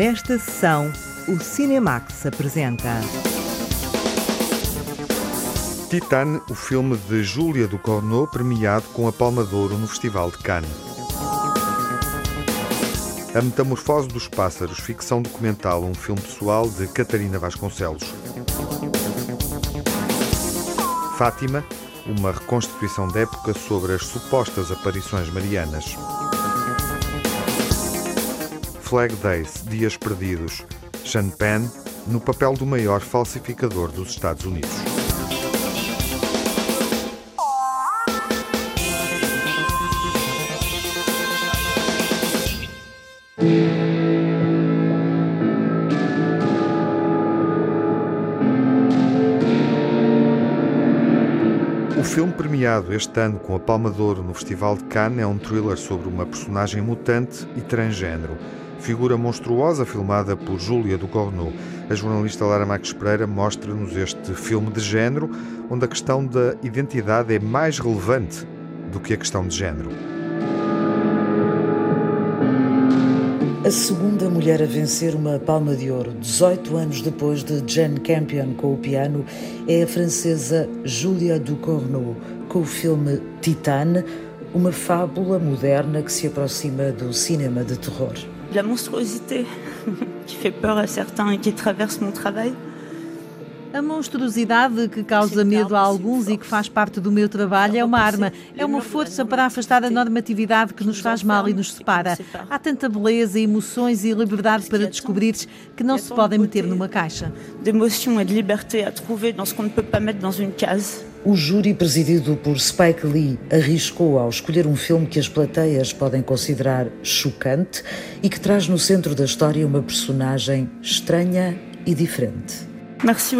Nesta sessão, o Cinemax apresenta. Titane, o filme de Júlia Ducournau, premiado com a Palma de Ouro no Festival de Cannes. A Metamorfose dos Pássaros, ficção documental, um filme pessoal de Catarina Vasconcelos. Fátima, uma reconstituição de época sobre as supostas aparições marianas. Flag Days, Dias Perdidos. Sean Penn, no papel do maior falsificador dos Estados Unidos. O filme premiado este ano com a Palma de Ouro no Festival de Cannes é um thriller sobre uma personagem mutante e transgênero. Figura monstruosa filmada por Júlia Ducournau. A jornalista Lara Max Pereira mostra-nos este filme de género, onde a questão da identidade é mais relevante do que a questão de género. A segunda mulher a vencer uma palma de ouro, 18 anos depois de Jane Campion com o piano, é a francesa Julia Ducournau, com o filme Titane, uma fábula moderna que se aproxima do cinema de terror. La monstruosité qui fait peur à certains et qui traverse mon travail. A monstruosidade que causa medo a alguns e que faz parte do meu trabalho é uma arma, é uma força para afastar a normatividade que nos faz mal e nos separa. Há tanta beleza, emoções e liberdade para descobrir que não se podem meter numa caixa. D'émotion et de liberté à trouver dans ce qu'on ne peut pas mettre dans une case. O júri presidido por Spike Lee arriscou ao escolher um filme que as plateias podem considerar chocante e que traz no centro da história uma personagem estranha e diferente. Merci.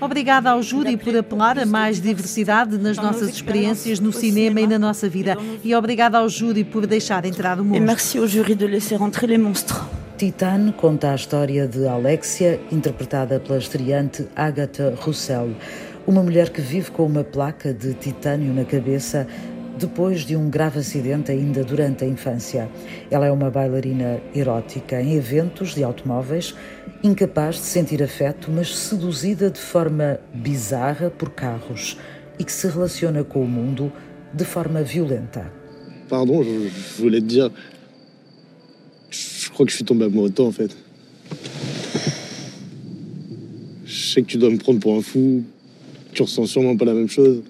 Obrigada ao júri por apelar a mais diversidade nas nossas experiências no cinema e na nossa vida. E obrigada ao júri por deixar entrar o mundo. merci au jury de laisser entrer les monstres. Titane conta a história de Alexia, interpretada pela estreante Agatha Roussel, uma mulher que vive com uma placa de titânio na cabeça depois de um grave acidente ainda durante a infância. Ela é uma bailarina erótica em eventos de automóveis, incapaz de sentir afeto, mas seduzida de forma bizarra por carros e que se relaciona com o mundo de forma violenta. Pardon, je, voulais te dire. Je crois que je suis tombé amoureux de toi en fait. Je sais que tu dois me prendre pour un fou. Tu ressens sûrement pas la même chose.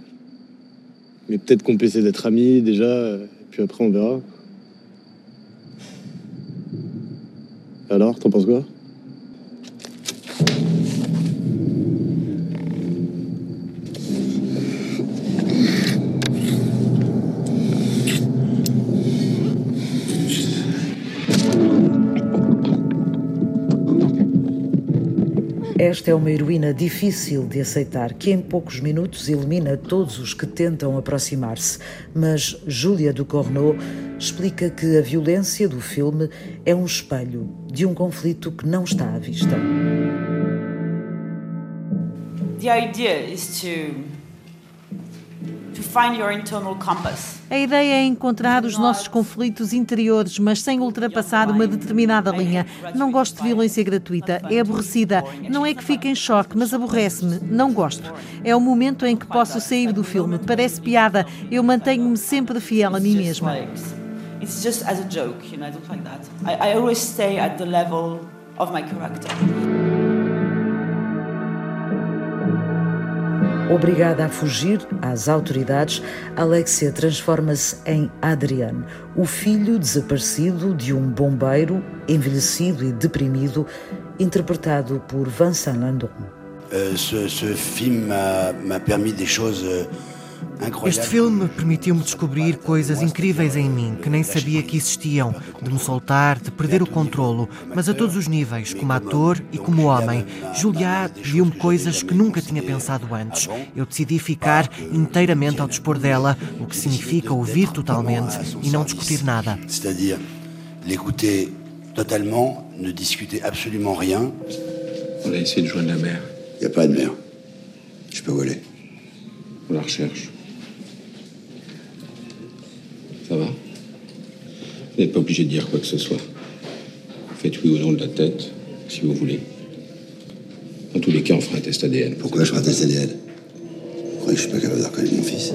Mais peut-être qu'on peut essayer d'être amis déjà, et puis après on verra. Alors, t'en penses quoi? Esta é uma heroína difícil de aceitar, que em poucos minutos elimina todos os que tentam aproximar-se. Mas Júlia Ducournau explica que a violência do filme é um espelho de um conflito que não está à vista. The idea is to A ideia é encontrar os nossos conflitos interiores, mas sem ultrapassar uma determinada linha. Não gosto de violência gratuita, é aborrecida. Não é que fique em choque, mas aborrece-me. Não gosto. É o momento em que posso sair do filme. Parece piada. Eu mantenho-me sempre fiel a mim mesma. like- It's just as a joke, you know, I don't like that. I, I always stay at the level of my character. Obrigada a fugir às autoridades, Alexia transforma-se em Adrian, o filho desaparecido de um bombeiro envelhecido e deprimido, interpretado por Vincent Landon. Euh, ce, ce film m'a permis des choses incroyables. Este filme permitiu-me descobrir coisas incríveis em mim que nem sabia que existiam, de me soltar, de perder o controlo, mas a todos os níveis, como ator e como homem. Julia viu-me coisas que nunca tinha pensado antes. Eu decidi ficar inteiramente ao dispor dela, o que significa ouvir totalmente e não discutir nada. C'est-à-dire l'écouter totalement, ne discuter absolument rien. On a essayé de joindre la mer. Il n'y a pas de mer. Je peux où On la recherche. Ça va? Vous n'êtes pas obligé de dire quoi que ce soit. Faites oui ou non de la tête, si vous voulez. Dans tous les cas, on fera un test ADN. Pourquoi je ferai un test ADN Vous croyez que je suis pas capable de reconnaître mon fils?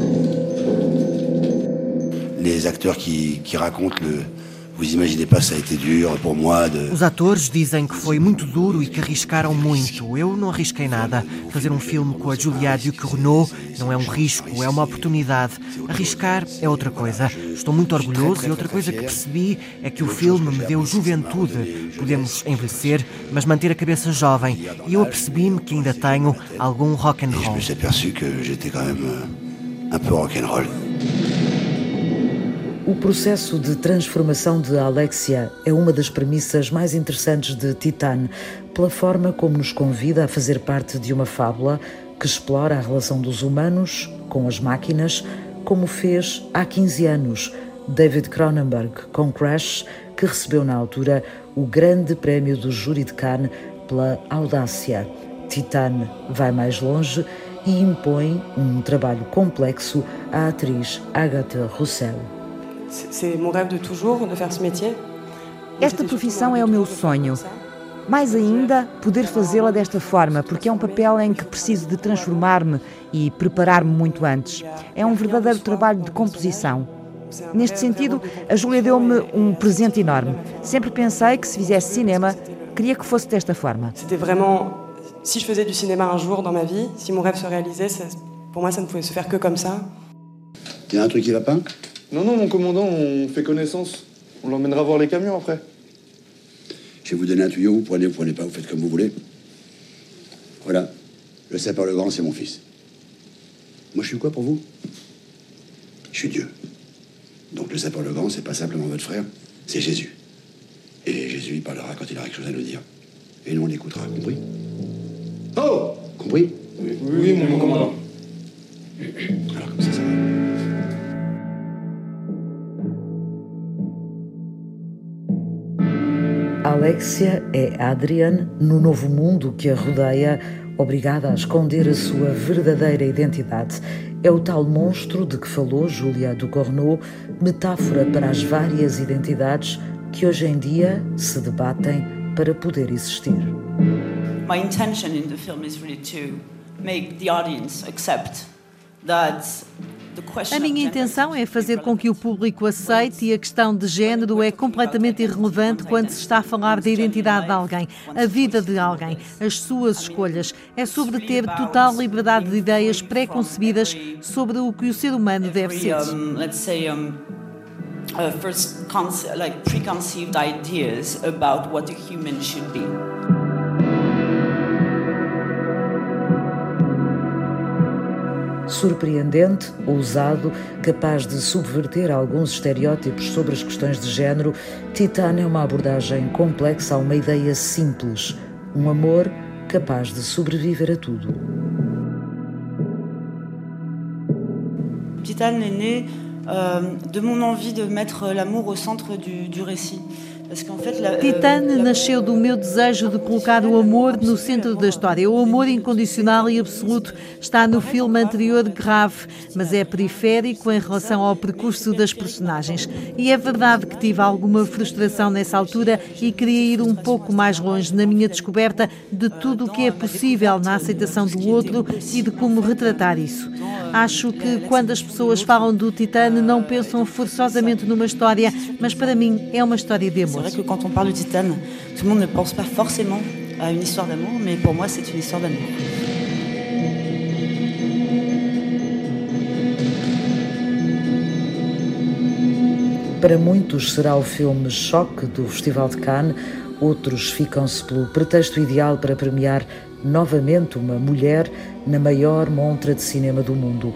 Les acteurs qui, qui racontent le, Os atores dizem que foi muito duro e que arriscaram muito. Eu não arrisquei nada. Fazer um filme com a Julia Ducournau não é um risco, é uma oportunidade. Arriscar é outra coisa. Estou muito orgulhoso e outra coisa que percebi é que o filme me deu juventude. Podemos envelhecer, mas manter a cabeça jovem. E eu apercebi-me que ainda tenho algum rock and roll. O processo de transformação de Alexia é uma das premissas mais interessantes de Titan, pela forma como nos convida a fazer parte de uma fábula que explora a relação dos humanos com as máquinas, como fez há 15 anos David Cronenberg com Crash, que recebeu na altura o grande prémio do júri de Cannes pela audácia. Titan vai mais longe e impõe um trabalho complexo à atriz Agatha Roussel. Esta profissão é o meu sonho. Mais ainda, poder fazê-la desta forma, porque é um papel em que preciso de transformar-me e preparar-me muito antes. É um verdadeiro trabalho de composição. Neste sentido, a Júlia deu-me um presente enorme. Sempre pensei que se fizesse cinema, queria que fosse desta forma. C'était vraiment si je faisais du cinéma un jour dans ma vie, si mon rêve se réalisait, ça, pour moi ça ne pouvait se faire que comme ça. Il y a un truc qui va pas Non, non, mon commandant, on fait connaissance. On l'emmènera voir les camions après. Je vais vous donner un tuyau, vous prenez, vous prenez pas, vous faites comme vous voulez. Voilà. Le sapeur le grand, c'est mon fils. Moi, je suis quoi pour vous? Je suis Dieu. Donc le sapeur le grand, c'est pas simplement votre frère, c'est Jésus. Et Jésus, il parlera quand il aura quelque chose à nous dire. Et nous, on l'écoutera, compris? Oh Compris? Oui, oui, mon commandant. Alors comme ça, ça va. Alexia é Adrian no novo mundo que a rodeia, obrigada a esconder a sua verdadeira identidade. É o tal monstro de que falou Julia Ducournau, metáfora para as várias identidades que hoje em dia se debatem para poder existir. My intention in the film is really to make the audience accept that a minha intenção é fazer com que o público aceite e a questão de género é completamente irrelevante quando se está a falar da identidade de alguém, a vida de alguém, as suas escolhas. É sobre ter total liberdade de ideias pré-concebidas sobre o que o ser humano deve ser. Uh, first like preconceived ideas about what a human should be. Surpreendente, ousado, capaz de subverter alguns estereótipos sobre as questões de género, Titan é uma abordagem complexa a uma ideia simples, um amor capaz de sobreviver a tudo. Titan est né euh, de mon envie de mettre l'amour au centre du, du récit. Titane nasceu do meu desejo de colocar o amor no centro da história. O amor incondicional e absoluto está no filme anterior grave, mas é periférico em relação ao percurso das personagens. E é verdade que tive alguma frustração nessa altura e queria ir um pouco mais longe na minha descoberta de tudo o que é possível na aceitação do outro e de como retratar isso. Acho que quando as pessoas falam do Titane não pensam forçosamente numa história, mas para mim é uma história de amor. Vrai que quand on parle de Titane, tout le monde ne pense pas forcément à une histoire d'amour, mais pour moi, c'est une histoire d'amour. Para muitos será o filme Choque do Festival de Cannes, outros ficam-se pelo pretexto ideal para premiar novamente uma mulher na maior montra de cinema do mundo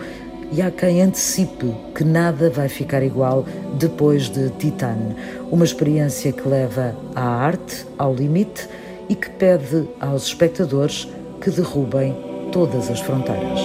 e há quem antecipe que nada vai ficar igual depois de Titan, uma experiência que leva a arte ao limite e que pede aos espectadores que derrubem todas as fronteiras.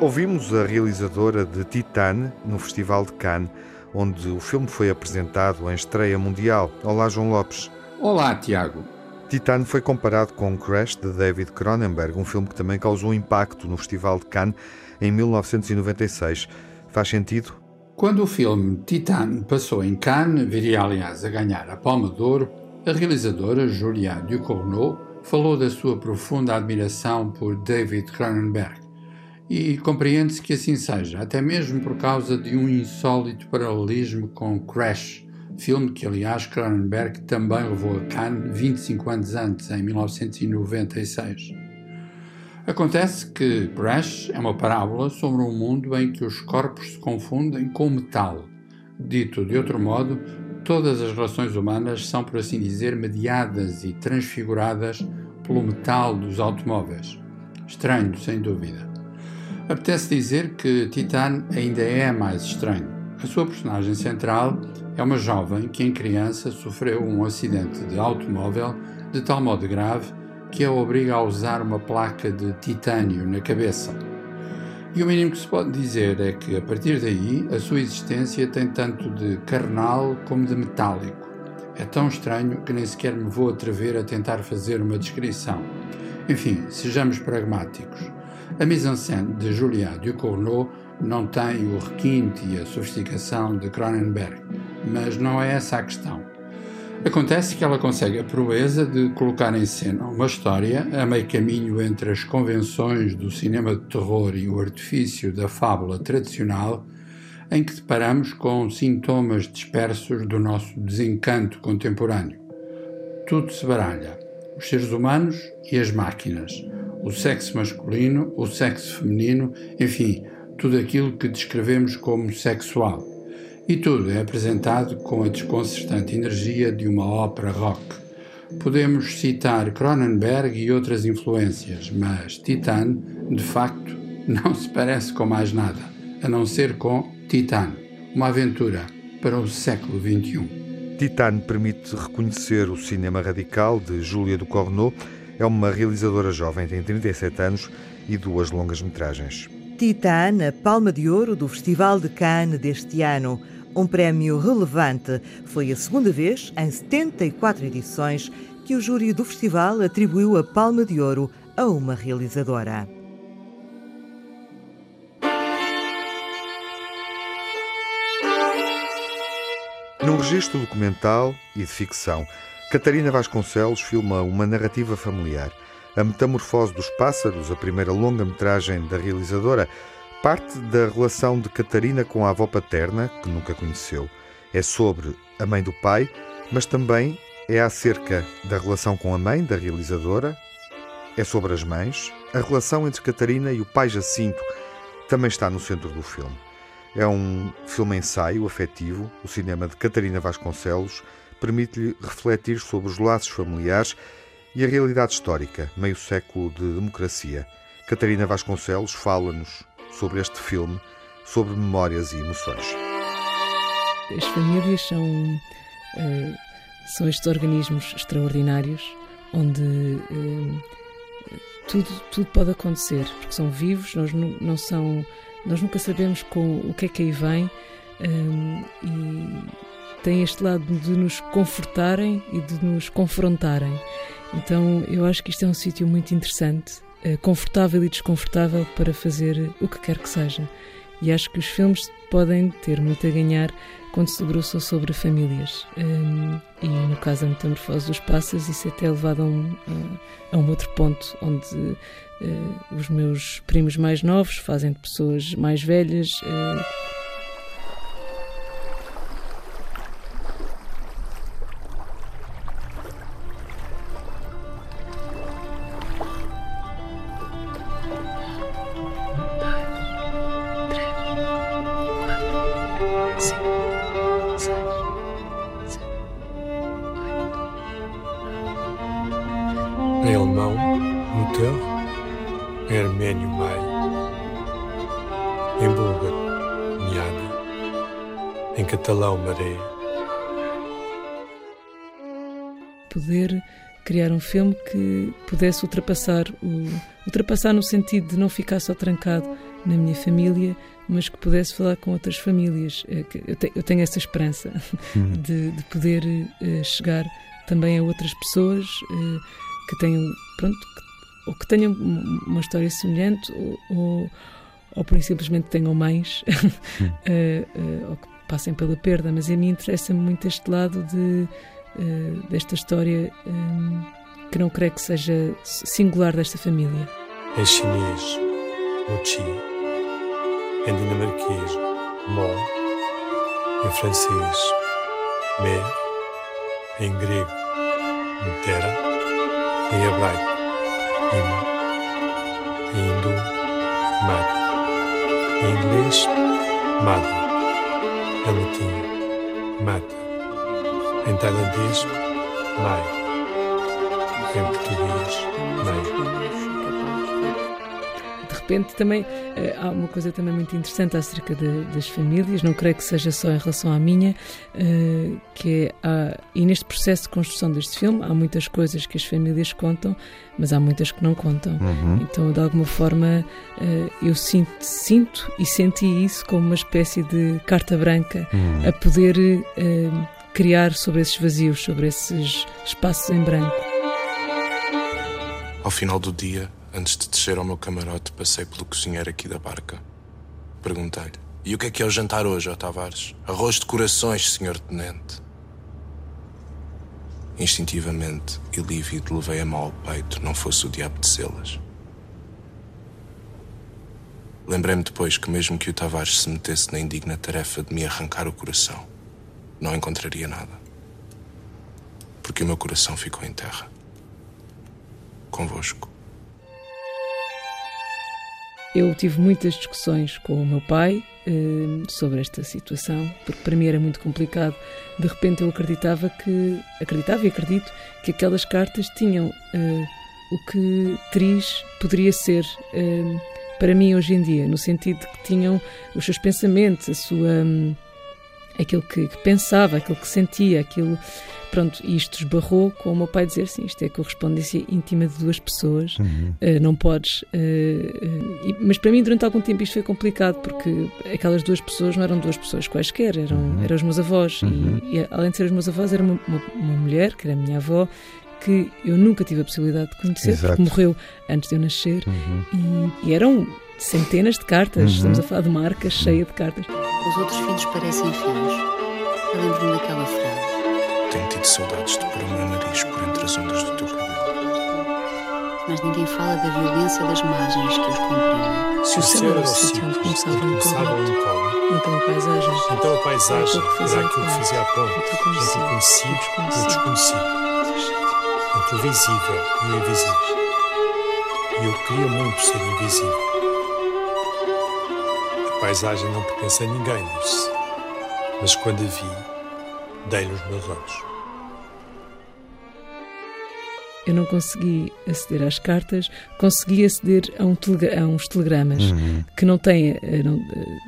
Ouvimos a realizadora de Titan no Festival de Cannes, onde o filme foi apresentado em estreia mundial. Olá, João Lopes. Olá, Tiago. Titan foi comparado com Crash de David Cronenberg, um filme que também causou impacto no Festival de Cannes em 1996. Faz sentido? Quando o filme Titan passou em Cannes, viria aliás a ganhar a Palma de Ouro, a realizadora Julia Ducournau falou da sua profunda admiração por David Cronenberg. E compreende-se que assim seja, até mesmo por causa de um insólito paralelismo com Crash, filme que, aliás, Cronenberg também levou a Cannes 25 anos antes, em 1996. Acontece que Crash é uma parábola sobre um mundo em que os corpos se confundem com metal. Dito de outro modo, todas as relações humanas são, por assim dizer, mediadas e transfiguradas pelo metal dos automóveis. Estranho, sem dúvida. Apetece dizer que Titan ainda é mais estranho. A sua personagem central é uma jovem que, em criança, sofreu um acidente de automóvel de tal modo grave que a obriga a usar uma placa de titânio na cabeça. E o mínimo que se pode dizer é que, a partir daí, a sua existência tem tanto de carnal como de metálico. É tão estranho que nem sequer me vou atrever a tentar fazer uma descrição. Enfim, sejamos pragmáticos. A mise-en-scène de Julia Ducournau não tem o requinte e a sofisticação de Cronenberg, mas não é essa a questão. Acontece que ela consegue a proeza de colocar em cena uma história a meio caminho entre as convenções do cinema de terror e o artifício da fábula tradicional, em que deparamos com sintomas dispersos do nosso desencanto contemporâneo. Tudo se baralha: os seres humanos e as máquinas, o sexo masculino, o sexo feminino, enfim, tudo aquilo que descrevemos como sexual. E tudo é apresentado com a desconcertante energia de uma ópera rock. Podemos citar Cronenberg e outras influências, mas Titan, de facto, não se parece com mais nada, a não ser com Titan, uma aventura para o século XXI. Titan permite reconhecer o cinema radical de Júlia do Corneau. É uma realizadora jovem, tem 37 anos e duas longas metragens. Titan, a Palma de Ouro do Festival de Cannes deste ano um prémio relevante. Foi a segunda vez, em 74 edições, que o júri do festival atribuiu a Palma de Ouro a uma realizadora. Num registro documental e de ficção, Catarina Vasconcelos filma uma narrativa familiar. A Metamorfose dos Pássaros, a primeira longa-metragem da realizadora, Parte da relação de Catarina com a avó paterna, que nunca conheceu. É sobre a mãe do pai, mas também é acerca da relação com a mãe da realizadora, é sobre as mães. A relação entre Catarina e o pai Jacinto também está no centro do filme. É um filme-ensaio afetivo. O cinema de Catarina Vasconcelos permite-lhe refletir sobre os laços familiares e a realidade histórica, meio século de democracia. Catarina Vasconcelos fala-nos sobre este filme, sobre memórias e emoções. As famílias são, uh, são estes organismos extraordinários onde uh, tudo, tudo pode acontecer, porque são vivos, nós, não são, nós nunca sabemos com o que é que aí vem eh, e tem este lado de nos confortarem e de nos confrontarem. Então eu acho que isto é um sítio muito interessante eh, confortável e desconfortável para fazer o que quer que seja. E acho que os filmes podem ter muito a ganhar quando se debruçam sobre famílias. Um, e no caso da Metamorfose dos Pássaros, isso é até levado a um, a, um outro ponto, onde uh, os meus primos mais novos fazem de pessoas mais velhas. Uh, catalão Maré. Poder criar um filme que pudesse ultrapassar o ultrapassar no sentido de não ficar só trancado na minha família, mas que pudesse falar com outras famílias. É eu tenho essa esperança uhum. de, de, poder eh, chegar também a outras pessoas eh, que tenham pronto ou que tenham uma história semelhante ou, ou ou por simplesmente tenham mães uh, ou que passem pela perda, mas a mim interessa-me muito este lado de, desta história um, que não creio que seja singular desta família. Em chinês, mochi. Em dinamarquês, mo. Em francês, mer. Em grego, Mutera. Em hebraico, Em hindu, Mata. Em inglês, Mata. Em latim, Mata. Em tailandês, Mai em português, De repente também eh, há uma coisa também muito interessante acerca de, das famílias, não creio que seja só em relação à minha, eh, que é, e neste processo de construção deste filme há muitas coisas que as famílias contam, mas há muitas que não contam. Uhum. Então, de alguma forma, eh, eu sinto, sinto e senti isso como uma espécie de carta branca uhum. a poder criar sobre esses vazios, sobre esses espaços em branco. Ao final do dia, antes de descer ao meu camarote, passei pelo cozinheiro aqui da barca. Perguntei-lhe: E o que é que é o jantar hoje, ó Tavares? Arroz de corações, senhor tenente. Instintivamente e lívido levei a mal ao peito, não fosse o diabo de selas. Lembrei-me depois que, mesmo que o Tavares se metesse na indigna tarefa de me arrancar o coração, não encontraria nada. Porque o meu coração ficou em terra convosco. Eu tive muitas discussões com o meu pai eh, sobre esta situação, porque para mim era muito complicado. De repente eu acreditava que, acreditava e acredito, que aquelas cartas tinham eh, o que Tris poderia ser eh, para mim hoje em dia, no sentido de que tinham os seus pensamentos, a sua. Um, aquilo que, que, pensava, aquilo que sentia, aquilo. Pronto, isto esbarrou com o meu pai dizer sim, isto é correspondência íntima de duas pessoas, uhum. uh, não podes. Uh, uh, e, mas para mim, durante algum tempo, isto foi complicado porque aquelas duas pessoas não eram duas pessoas quaisquer, eram, uhum. eram os meus avós. Uhum. E, e, além de ser os meus avós, era uma, uma, uma, mulher, que era a minha avó, que eu nunca tive a possibilidade de conhecer, Exato. porque morreu antes de eu nascer. Uhum. E, e eram centenas de cartas, uhum. estamos a falar de marcas cheia de cartas. Os outros filhos parecem filhos. Eu lembro-me daquela frase. Tenho tido saudades de pôr o meu nariz por entre as ondas do teu cabelo. Mas ninguém fala da violência das margens que os comprimem. Se o céu era o sítio onde começava incógnito, então a paisagem, então a paisagem era aquilo que fazia a ponte entre o conhecido e o desconhecido, entre o visível e o invisível. E eu queria muito ser invisível paisagem não pertence a ninguém, disse. Mas quando a vi, dei-lhe os meus olhos. Eu não consegui aceder às cartas, consegui aceder a, um telega, a uns telegramas uhum. que não têm. Eh, não, eh,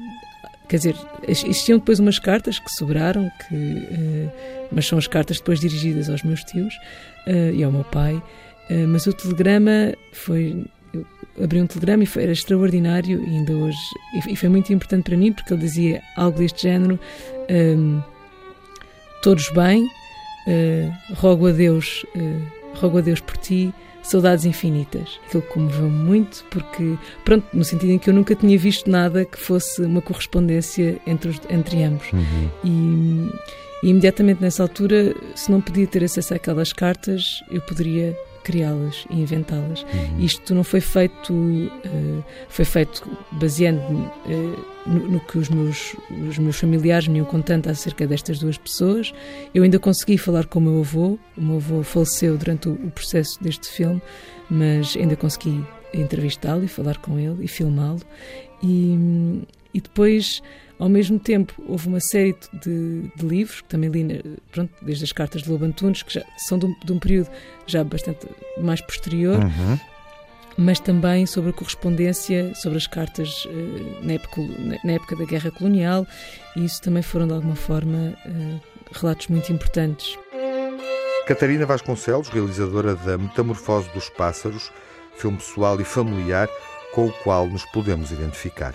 quer dizer, existiam depois umas cartas que sobraram, que, uh, mas são as cartas depois dirigidas aos meus tios uh, e ao meu pai. Uh, mas o telegrama foi abri um telegrama e foi, era extraordinário e ainda hoje e, foi muito importante para mim porque ele dizia algo deste género um, todos bem uh, rogo a Deus uh, rogo a Deus por ti saudades infinitas aquilo comoveu-me muito porque pronto no sentido em que eu nunca tinha visto nada que fosse uma correspondência entre os, entre ambos uhum. e, e imediatamente nessa altura se não podia ter acesso àquelas cartas eu poderia criá-las e inventá-las. Uhum. Isto não foi feito, uh, foi feito baseando-me uh, no, no, que os meus, os meus familiares me iam contando acerca destas duas pessoas. Eu ainda consegui falar com o meu avô, o meu avô faleceu durante o, o processo deste filme, mas ainda consegui entrevistá-lo e falar com ele e filmá-lo. E, e depois ao mesmo tempo, houve uma série de, de livros, que também li, pronto, desde as cartas de Lobo Antunes, que já são de um, de um período já bastante mais posterior, uhum. mas também sobre a correspondência, sobre as cartas uh, na, época, na, época, da Guerra Colonial, e isso também foram, de alguma forma, uh, relatos muito importantes. Catarina Vasconcelos, realizadora da Metamorfose dos Pássaros, filme pessoal e familiar com o qual nos podemos identificar.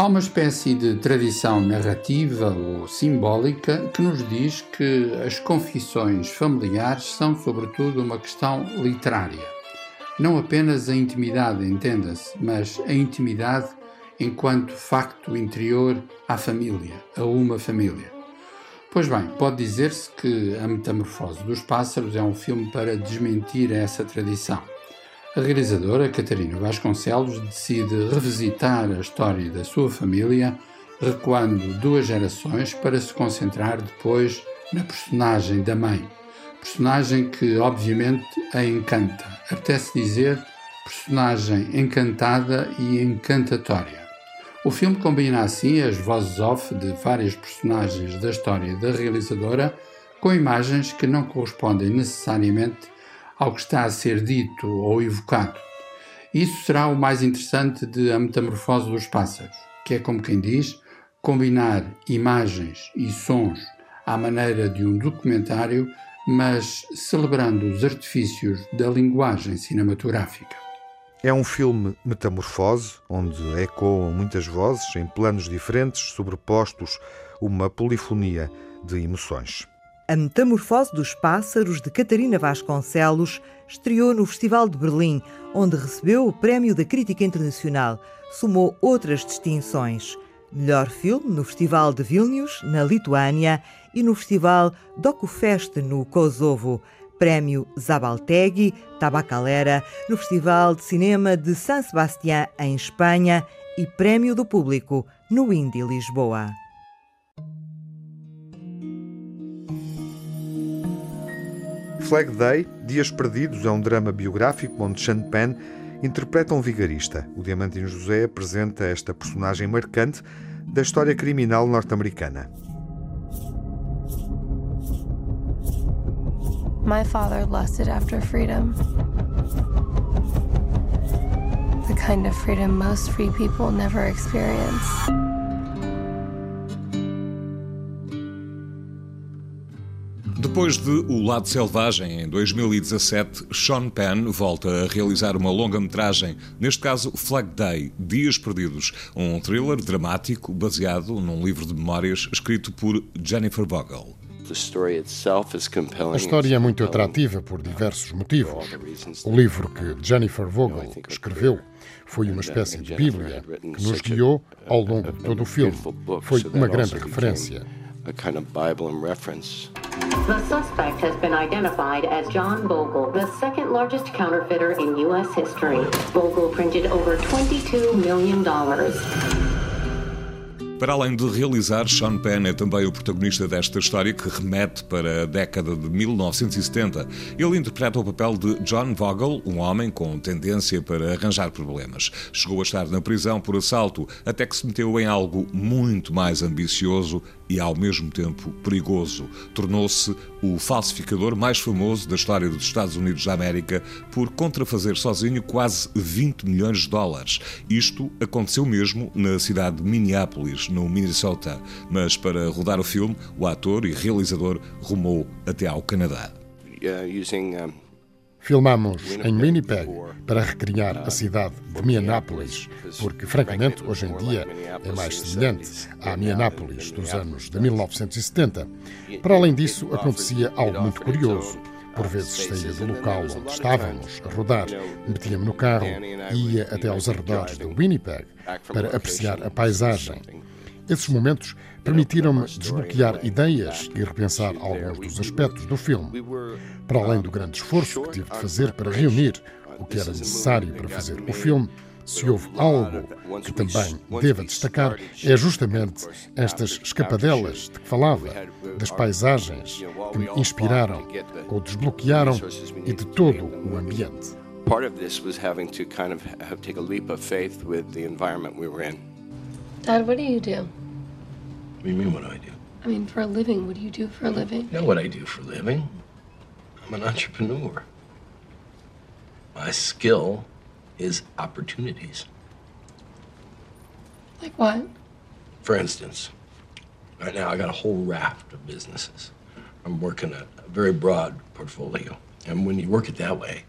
Há uma espécie de tradição narrativa ou simbólica que nos diz que as confissões familiares são, sobretudo, uma questão literária. Não apenas a intimidade, entenda-se, mas a intimidade enquanto facto interior à família, a uma família. Pois bem, pode dizer-se que A Metamorfose dos Pássaros é um filme para desmentir essa tradição. A realizadora Catarina Vasconcelos decide revisitar a história da sua família, recuando duas gerações para se concentrar depois na personagem da mãe. Personagem que, obviamente, a encanta. Apetece dizer personagem encantada e encantatória. O filme combina assim as vozes off de várias personagens da história da realizadora com imagens que não correspondem necessariamente ao que está a ser dito ou evocado. Isso será o mais interessante de A Metamorfose dos Pássaros, que é como quem diz, combinar imagens e sons à maneira de um documentário, mas celebrando os artifícios da linguagem cinematográfica. É um filme metamorfose, onde ecoam muitas vozes em planos diferentes, sobrepostos, uma polifonia de emoções. A Metamorfose dos Pássaros, de Catarina Vasconcelos, estreou no Festival de Berlim, onde recebeu o Prémio da Crítica Internacional. Sumou outras distinções. Melhor filme no Festival de Vilnius, na Lituânia, e no Festival DocuFest, no Kosovo. Prémio Zabaltegui, Tabacalera, no Festival de Cinema de San Sebastián, em Espanha, e Prémio do Público, no Indy Lisboa. Flag Day, Dias Perdidos, é um drama biográfico onde Sean Penn interpreta um vigarista. O Diamantino José apresenta esta personagem marcante da história criminal norte-americana. My father lusted after freedom. The kind of freedom most free people never experience. Depois de O Lado Selvagem, em 2017, Sean Penn volta a realizar uma longa-metragem, neste caso Flag Day, Dias Perdidos, um thriller dramático baseado num livro de memórias escrito por Jennifer Vogel. A história é muito atrativa por diversos motivos. O livro que Jennifer Vogel escreveu foi uma espécie de Bíblia que nos guiou ao longo de todo o filme. Foi uma grande referência. A kind of Bible and reference. The suspect has been identified as John Bogle, the second largest counterfeiter in U.S. history. Bogle printed over $22 million. Para além de realizar, Sean Penn é também o protagonista desta história que remete para a década de 1970. Ele interpreta o papel de John Vogel, um homem com tendência para arranjar problemas. Chegou a estar na prisão por assalto, até que se meteu em algo muito mais ambicioso e ao mesmo tempo perigoso. Tornou-se o falsificador mais famoso da história dos Estados Unidos da América por contrafazer sozinho quase 20 milhões de dólares. Isto aconteceu mesmo na cidade de Minneapolis, no Minnesota, mas para rodar o filme, o ator e realizador rumou até ao Canadá. Uh, using. Filmamos em Winnipeg para recriar a cidade de Minneapolis, porque, francamente, hoje em dia é mais semelhante à Minneapolis dos anos de 1970. Para além disso, acontecia algo muito curioso. Por vezes saía do local onde estávamos a rodar, metia-me no carro e ia até aos arredores de Winnipeg para apreciar a paisagem. Esses momentos permitiram-me desbloquear ideias e repensar alguns dos aspectos do filme. Para além do grande esforço que tive de fazer para reunir o que era necessário para fazer o filme, se houve algo que também deva destacar, é justamente estas escapadelas de que falava, das paisagens que me inspiraram ou desbloquearam e de todo o ambiente. Part of this was having to kind of take a leap of faith with the environment we were in. Dad, what do you do? What do you mean, what do I do? I mean, for a living, what do you do for a living? You know what I do for a living? I'm an entrepreneur. My skill is opportunities. Like what? For instance, right now I got a whole raft of businesses. I'm working a, a very broad portfolio. And when you work it that way,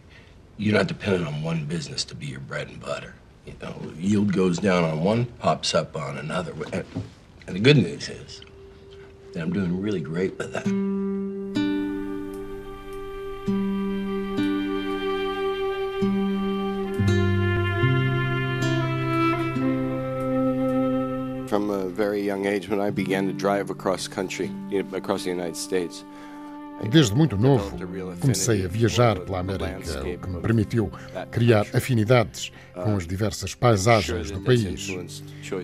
you're not dependent on one business to be your bread and butter. You know, yield goes down on one, pops up on another. And the good news is that I'm doing really great with that. from a very young age when I began to drive across country, across the United States. Desde muito novo, comecei a viajar pela América, o que me permitiu criar afinidades com as diversas paisagens do país.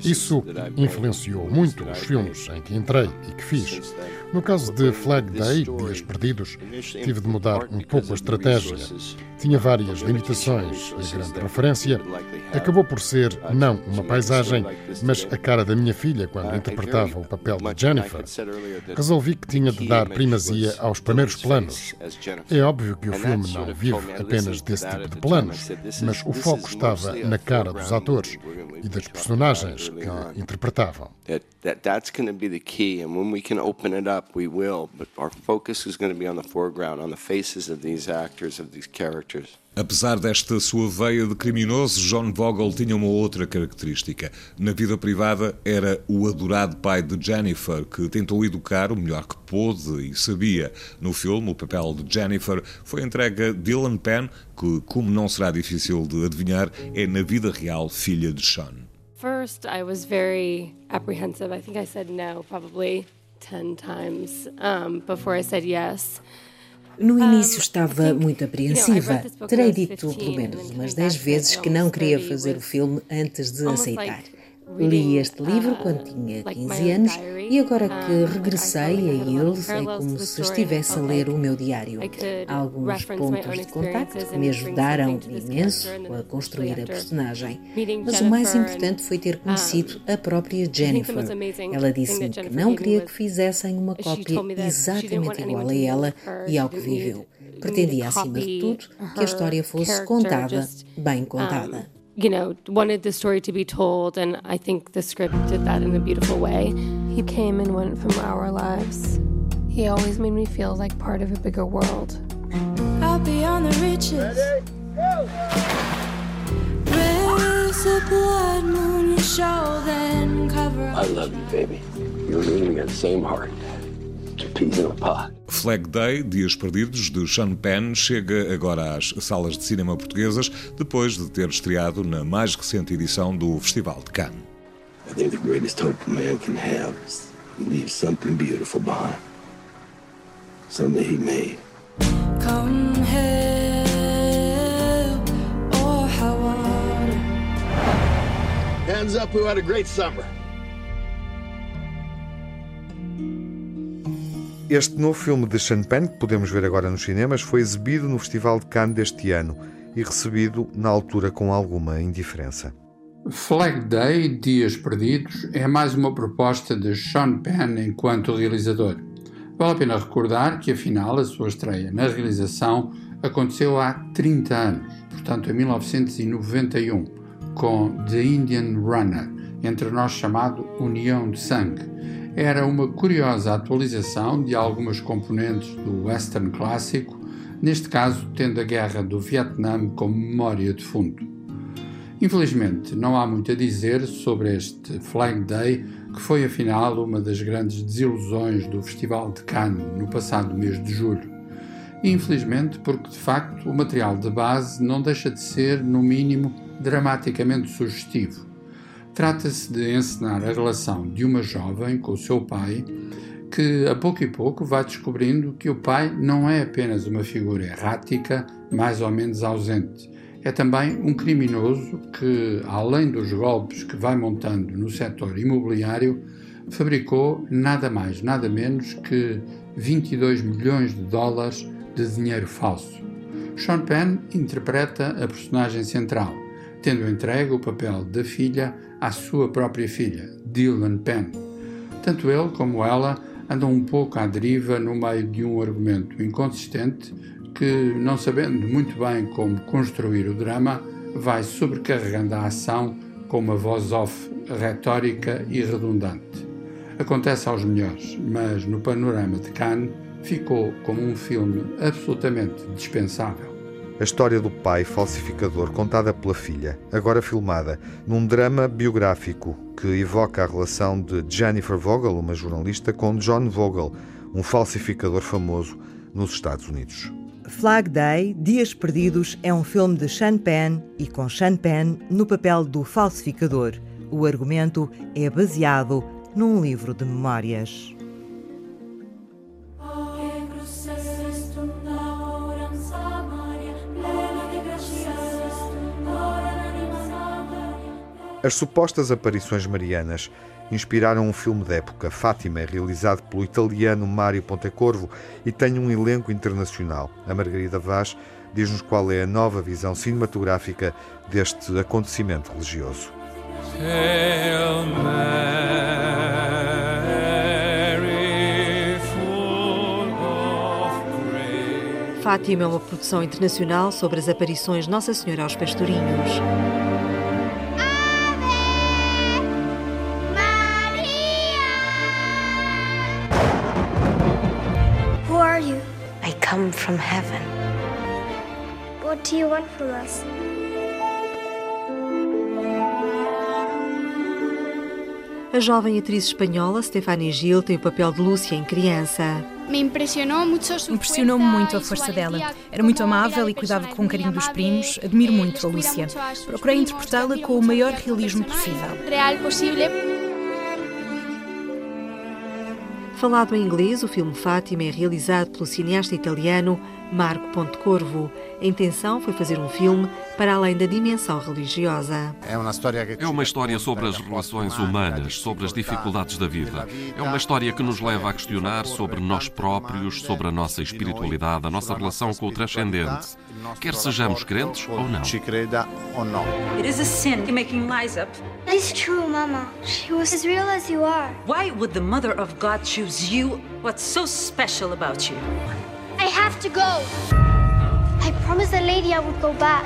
Isso influenciou muito os filmes em que entrei e que fiz. No caso de Flag Day, Dias Perdidos, tive de mudar um pouco a estratégia. Tinha várias limitações e a grande referência acabou por ser não uma paisagem, mas a cara da minha filha quando interpretava o papel de Jennifer. Resolvi que tinha de dar primazia aos primeiros planos. É óbvio que o filme não vive apenas desse tipo de planos, mas o foco estava na cara dos atores e das personagens que interpretavam. That's going to be the key, and when we can open it up, we will. But our focus is going to be on the foreground, on the faces of these actors, of these characters. Apesar desta sua veia de criminoso, John Vogel tinha uma outra característica. Na vida privada, era o adorado pai de Jennifer, que tentou educar o melhor que pôde e sabia. No filme, o papel de Jennifer foi entregue a Dylan Penn, que, como não será difícil de adivinhar, é na vida real filha de Sean. First, I was very apprehensive. I think I said no probably 10 times um, before I said yes. No início estava muito apreensiva. Terei dito pelo menos umas 10 vezes que não queria fazer o filme antes de aceitar. Li este livro quando tinha 15 anos e agora que regressei a ele é como se estivesse a ler o meu diário. Há alguns pontos de contacto que me ajudaram imenso a construir a personagem, mas o mais importante foi ter conhecido a própria Jennifer. Ela disse-me que não queria que fizessem uma cópia exatamente igual a ela e ao que viveu. Pretendia, acima de tudo, que a história fosse contada, bem contada. You know, wanted the story to be told, and I think the script did that in a beautiful way. He came and went from our lives. He always made me feel like part of a bigger world. Out beyond the riches. Where's the blood moon you show then cover? I love you, baby. You and me, we got the same heart. Flag Day, Dias Perdidos, de Sean Penn, chega agora às salas de cinema portuguesas, depois de ter estreado na mais recente edição do Festival de Cannes. I think the greatest hope a man can have is leave something beautiful behind. Something he made. Come hell or high water. Hands up who had a great summer. Este novo filme de Sean Penn, que podemos ver agora nos cinemas, foi exibido no Festival de Cannes deste ano e recebido na altura com alguma indiferença. Flag Day, Dias Perdidos, é mais uma proposta de Sean Penn enquanto realizador. Vale a pena recordar que, afinal, a sua estreia na realização aconteceu há 30 anos, portanto em 1991, com The Indian Runner, entre nós chamado União de Sangue, era uma curiosa atualização de algumas componentes do western clássico, neste caso tendo a guerra do Vietnã como memória de fundo. Infelizmente, não há muito a dizer sobre este Flag Day, que foi afinal uma das grandes desilusões do Festival de Cannes no passado mês de julho. Infelizmente, porque de facto o material de base não deixa de ser, no mínimo, dramaticamente sugestivo. Trata-se de encenar a relação de uma jovem com o seu pai, que a pouco e pouco vai descobrindo que o pai não é apenas uma figura errática, mais ou menos ausente. É também um criminoso que, além dos golpes que vai montando no setor imobiliário, fabricou nada mais, nada menos que 22 milhões de dólares de dinheiro falso. Sean Penn interpreta a personagem central, tendo entregue o papel da filha à sua própria filha, Dylan Penn. Tanto ele como ela andam um pouco à deriva no meio de um argumento inconsistente que, não sabendo muito bem como construir o drama, vai sobrecarregando a ação com uma voz off retórica e redundante. Acontece aos melhores, mas no panorama de Cannes ficou como um filme absolutamente dispensável. A história do pai falsificador contada pela filha, agora filmada num drama biográfico que evoca a relação de Jennifer Vogel, uma jornalista, com John Vogel, um falsificador famoso nos Estados Unidos. Flag Day, Dias Perdidos, é um filme de Sean Penn e com Sean Penn no papel do falsificador. O argumento é baseado num livro de memórias. As supostas aparições marianas inspiraram um filme de época, Fátima, realizado pelo italiano Mário Pontecorvo e tem um elenco internacional. A Margarida Vaz diz-nos qual é a nova visão cinematográfica deste acontecimento religioso. Fátima é uma produção internacional sobre as aparições Nossa Senhora aos pastorinhos. From heaven. What do you want from us? A jovem atriz espanhola Stefania Gil tem o papel de Lúcia em criança. Me impressionou-me muito a força dela. Era muito amável e cuidava com carinho dos primos. Admiro muito a Lúcia. Procurei interpretá-la com o maior realismo possível. Falado em inglês, o filme Fátima é realizado pelo cineasta italiano Marco Pontecorvo. A intenção foi fazer um filme para além da dimensão religiosa. É uma história sobre as relações humanas, sobre as dificuldades da vida. É uma história que nos leva a questionar sobre nós próprios, sobre a nossa espiritualidade, a nossa relação com o transcendente. Quer sejamos crentes ou não. It is a sin making lies up. It's true, Mama. She was as real as you are. Why would the Mother of God choose you? What's so special about you? I have to go. I promised the lady I would go back.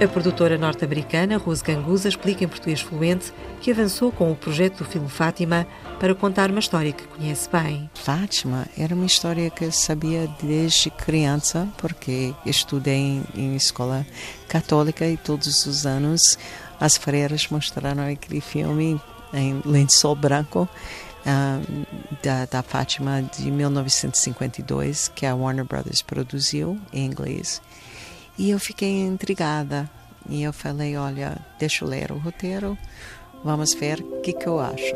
A produtora norte-americana Rose Ganguza explica em português fluente que avançou com o projeto do filme Fátima para contar uma história que conhece bem. Fátima era uma história que eu sabia desde criança, porque estudei em escola católica e todos os anos as freiras mostraram aquele filme em lençol branco uh, da, da Fátima de 1952, que a Warner Brothers produziu em inglês. E eu fiquei intrigada. E eu falei: olha, deixa eu ler o roteiro, vamos ver o que, que eu acho.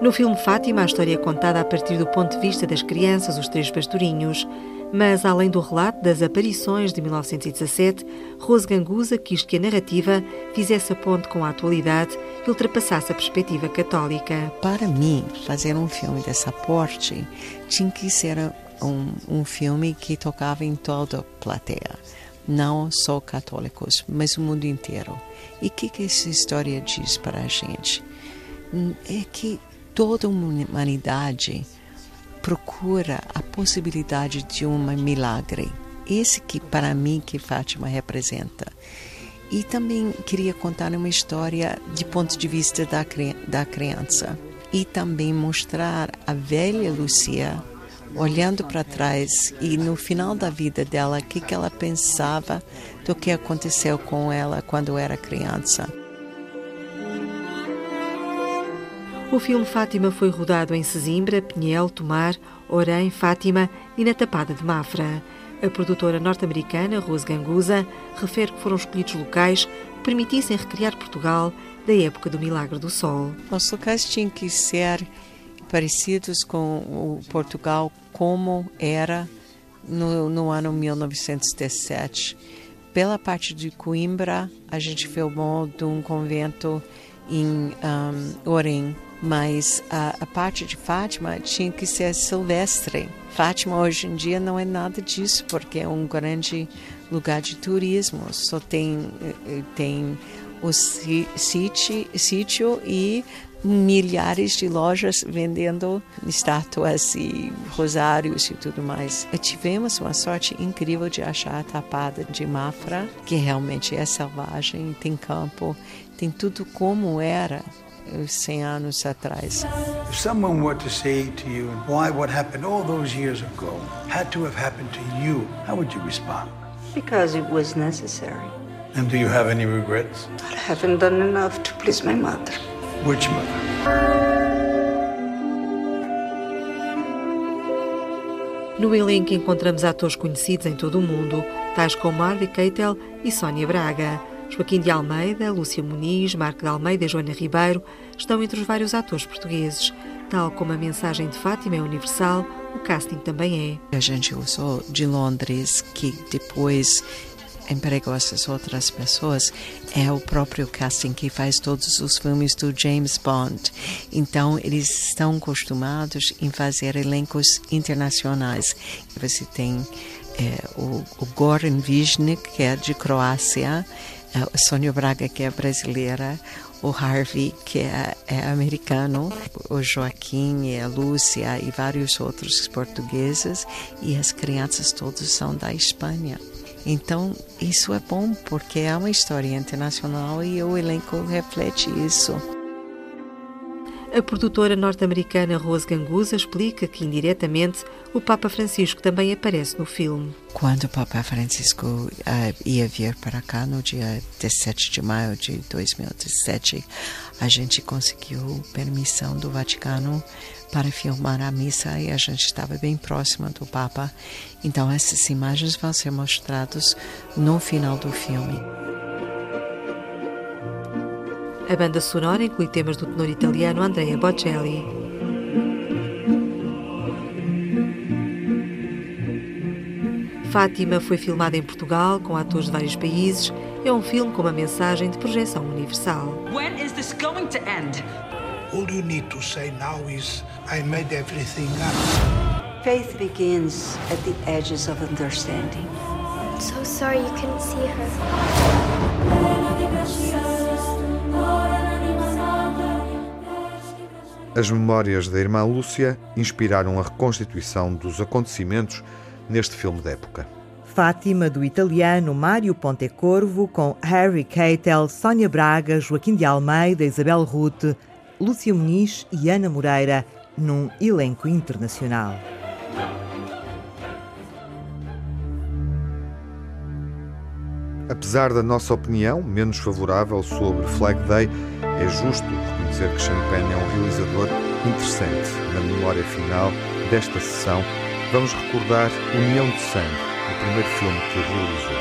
No filme Fátima, a história é contada a partir do ponto de vista das crianças, os três pastorinhos. Mas, além do relato das aparições de 1917, Rose Ganguza quis que a narrativa fizesse a ponte com a atualidade e ultrapassasse a perspectiva católica. Para mim, fazer um filme dessa porte tinha que ser um, um filme que tocava em toda a plateia, não só católicos, mas o mundo inteiro. E o que, que essa história diz para a gente? É que toda a humanidade procura a possibilidade de um milagre. Esse que para mim que Fátima representa. E também queria contar uma história de ponto de vista da, da criança e também mostrar a velha Lucia olhando para trás e no final da vida dela o que, que ela pensava do que aconteceu com ela quando era criança. O filme Fátima foi rodado em Sesimbra, Pinhel, Tomar, Orém, Fátima e na Tapada de Mafra. A produtora norte-americana Rose Ganguza refere que foram escolhidos locais que permitissem recriar Portugal da época do Milagre do Sol. Os locais tinham que ser parecidos com o Portugal como era no, no ano 1917. Pela parte de Coimbra, a gente filmou de um convento em um, mas a, a, parte de Fátima tinha que ser silvestre. Fátima hoje em dia não é nada disso, porque é um grande lugar de turismo, só tem, eh, tem o sítio e milhares de lojas vendendo estátuas e rosários e tudo mais. E tivemos uma sorte incrível de achar a tapada de Mafra, que realmente é selvagem, tem campo, tem tudo como era 100 anos atrás. If someone were to say to you why what happened all those years ago had to have happened to you, how would you respond? Because it was necessary. And do you have any regrets? I haven't done enough to please my mother. Which mother? No elenco encontramos atores conhecidos em todo o mundo, tais como Harvey Keitel e Sónia Braga. Joaquim de Almeida, Lúcia Muniz, Marco de Almeida e Joana Ribeiro estão entre os vários atores portugueses. Tal como a mensagem de Fátima é universal, o casting também é. A gente usou de Londres, que depois empregou essas outras pessoas, é o próprio casting que faz todos os filmes do James Bond. Então, eles estão acostumados em fazer elencos internacionais. Você tem é, o, o Goran Viznik, que é de Croácia, é, o Sônia Braga, que é brasileira, o Harvey, que é, é, americano, o Joaquim e a Lúcia e vários outros portugueses, e as crianças todas são da Espanha. Então, isso é bom porque é uma história internacional e o elenco reflete isso. A produtora norte-americana Rose Gangusa explica que, indiretamente, o Papa Francisco também aparece no filme. Quando o Papa Francisco uh, ia vir para cá no dia 17 de maio de 2017, a gente conseguiu permissão do Vaticano para filmar a missa e a gente estava bem próxima do Papa. Então essas imagens vão ser mostradas no final do filme. A banda sonora inclui temas do tenor italiano Andrea Bocelli. Fátima foi filmada em Portugal com atores de vários países. É um filme com uma mensagem de projeção universal. When is this going to end? All you need to say now is I made everything up. Faith begins at the edges of understanding. I'm so sorry you couldn't see her. As memórias da irmã Lúcia inspiraram a reconstituição dos acontecimentos neste filme da época. Fátima, do italiano Mário Pontecorvo, com Harry Keitel, Sónia Braga, Joaquim de Almeida, Isabel Ruth, Lúcia Muniz e Ana Moreira num elenco internacional. Apesar da nossa opinião menos favorável sobre Flag Day, é justo reconhecer que Penn é um realizador interessante. Na memória final desta sessão, vamos recordar União de Sangue, o primeiro filme que realizou.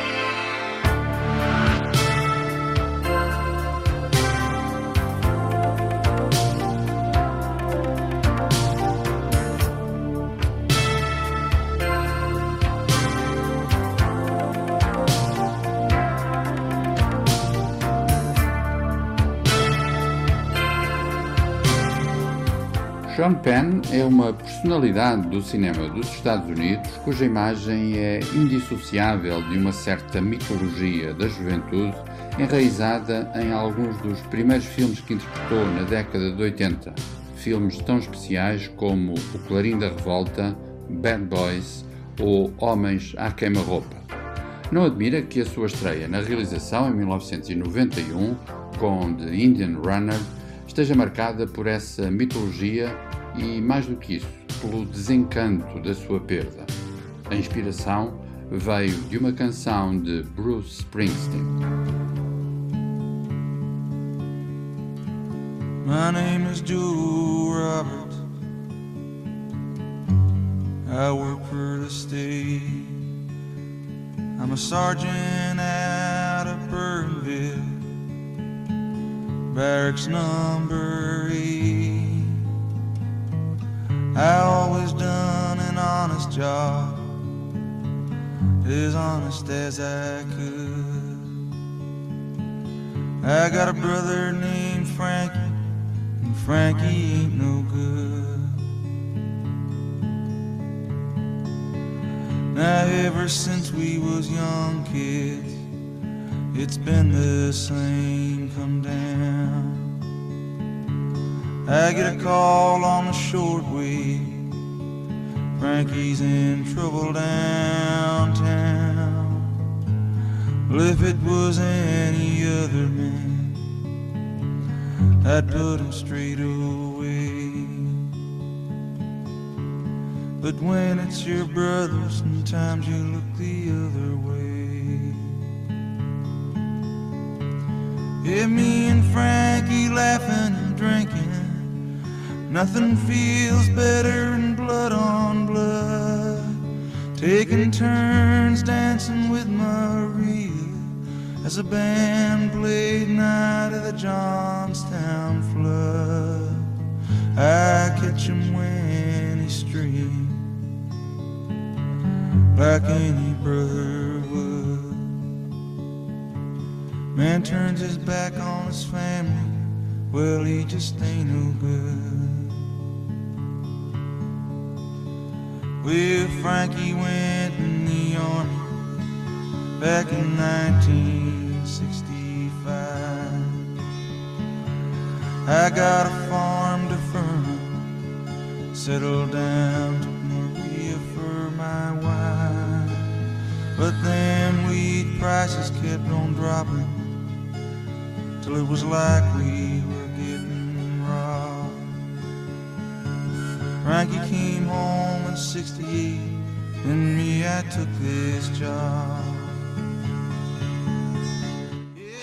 Sean Penn é uma personalidade do cinema dos Estados Unidos cuja imagem é indissociável de uma certa mitologia da juventude enraizada em alguns dos primeiros filmes que interpretou na década de 80. Filmes tão especiais como O Clarim da Revolta, Bad Boys ou Homens à Queima-Roupa. Não admira que a sua estreia na realização em 1991 com The Indian Runner esteja marcada por essa mitologia e, mais do que isso, pelo desencanto da sua perda. A inspiração veio de uma canção de Bruce Springsteen. My name is Joe Roberts. I work for the state. I'm a sergeant out of Burnville, barracks number eight. I always done an honest job, as honest as I could. I got a brother named Frankie, and Frankie ain't no good. Now ever since we was young kids, it's been the same come down. I get a call on the short shortwave. Frankie's in trouble downtown. Well, if it was any other man, I'd put him straight away. But when it's your brother, sometimes you look the other way. Yeah, me and Frankie Nothing feels better than blood on blood. taking turns dancing with Maria as a band played night of the Johnstown flood. I catch him when he streams like any brother would. Man turns his back on his family, well, he just ain't no good. Well, Frankie went in the army back in 1965. I got a farm to firm, settled down, took Maria for my wife. But then wheat prices kept on dropping till it was like we Came home in 68, and me, I took this job.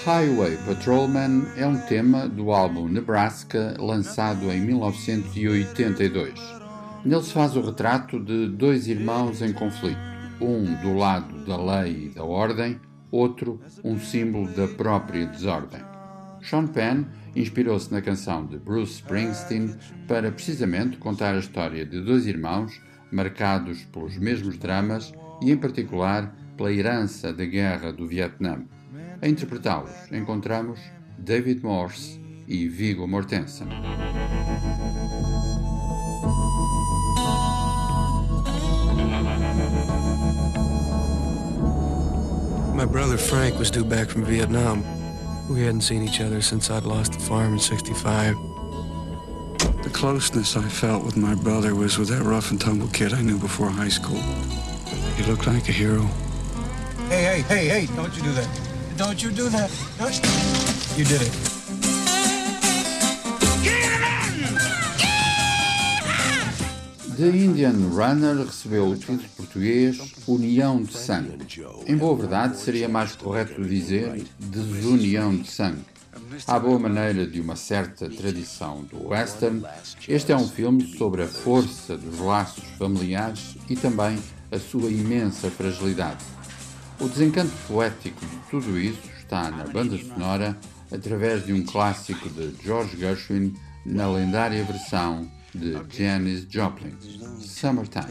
Highway Patrolman é um tema do álbum Nebraska, lançado em 1982. Nele se faz o retrato de dois irmãos em conflito, um do lado da lei e da ordem, outro um símbolo da própria desordem. Sean Penn inspirou-se na canção de Bruce Springsteen para precisamente contar a história de dois irmãos marcados pelos mesmos dramas e, em particular, pela herança da guerra do Vietnã. A interpretá-los encontramos David Morse e Viggo Mortensen. My brother Frank was due back from Vietnam. We hadn't seen each other since I'd lost the farm in 65. The closeness I felt with my brother was with that rough and tumble kid I knew before high school. He looked like a hero. Hey, hey, hey, hey, don't you do that. Don't you do that. Don't you did it. The Indian Runner recebeu o título português União de Sangue. Em boa verdade, seria mais correto dizer Desunião de Sangue. À boa maneira de uma certa tradição do western, este é um filme sobre a força dos laços familiares e também a sua imensa fragilidade. O desencanto poético de tudo isso está na banda sonora através de um clássico de George Gershwin na lendária versão de Janis Joplin, Summertime.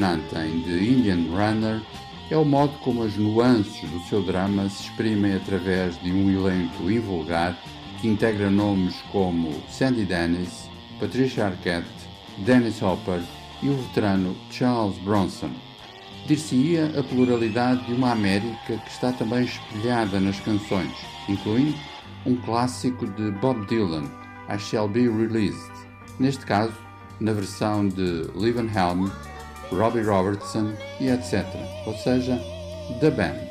Impressionante em The Indian Runner é o modo como as nuances do seu drama se exprimem através de um elenco invulgar que integra nomes como Sandy Dennis, Patricia Arquette, Dennis Hopper e o veterano Charles Bronson. Dir-se-ia a pluralidade de uma América que está também espelhada nas canções, incluindo um clássico de Bob Dylan, I Shall Be Released, neste caso na versão de Livan Helm, Robbie Robertson e etc., ou seja, The Band.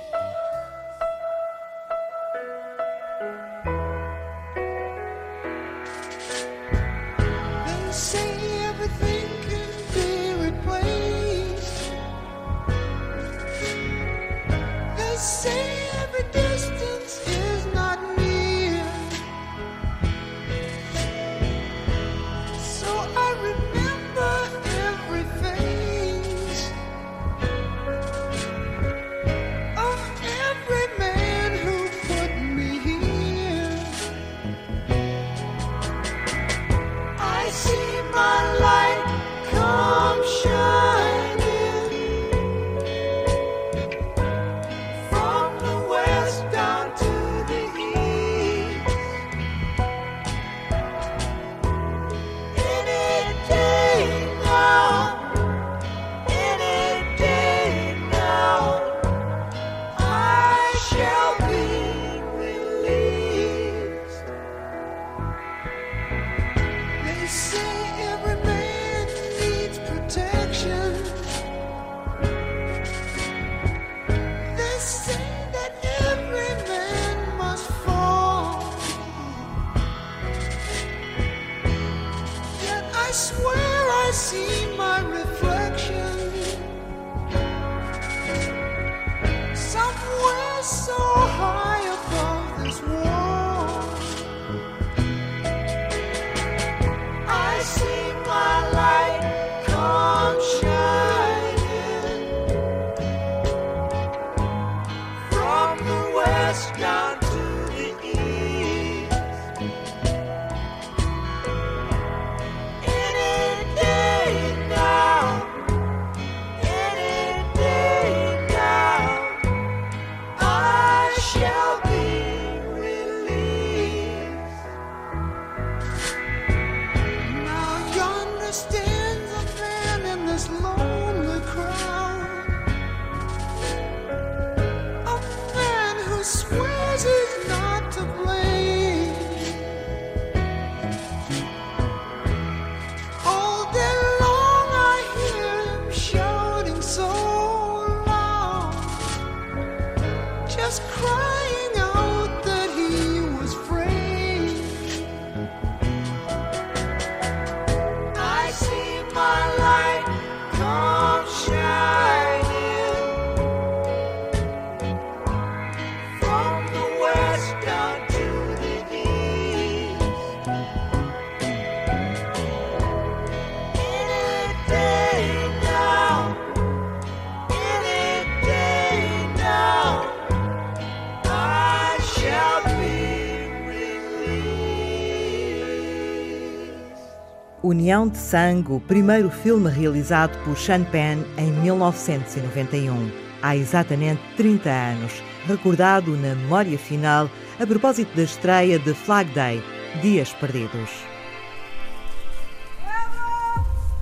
União de Sangue, o primeiro filme realizado por Sean Penn em 1991, há exatamente 30 anos, recordado na memória final a propósito da estreia de Flag Day, Dias Perdidos.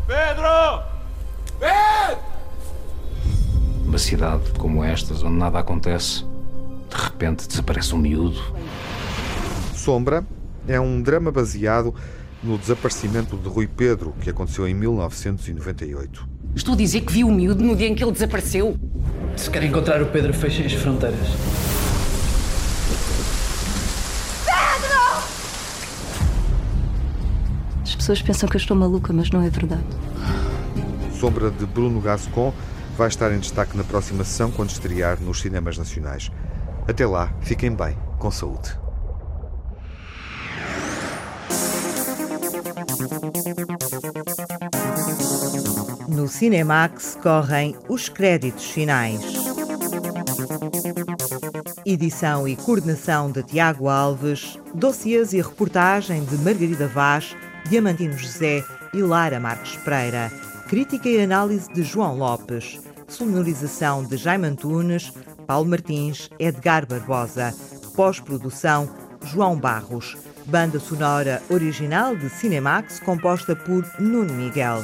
Pedro! Pedro! Uma cidade como estas, onde nada acontece, de repente desaparece um miúdo. Sombra é um drama baseado no desaparecimento de Rui Pedro, que aconteceu em 1998. Estou a dizer que vi o miúdo no dia em que ele desapareceu. Se quer encontrar o Pedro, fechem as fronteiras. Pedro! As pessoas pensam que eu estou maluca, mas não é verdade. Sombra de Bruno Gascon vai estar em destaque na próxima sessão quando estrear nos cinemas nacionais. Até lá, fiquem bem, com saúde. No Cinemax correm os créditos finais. Edição e coordenação de Tiago Alves, dossiês e reportagem de Margarida Vaz, Diamantino José e Lara Marques Pereira. crítica e análise de João Lopes, sonorização de Jaime Antunes, Paulo Martins, Edgar Barbosa, pós-produção João Barros, banda sonora original de Cinemax composta por Nuno Miguel.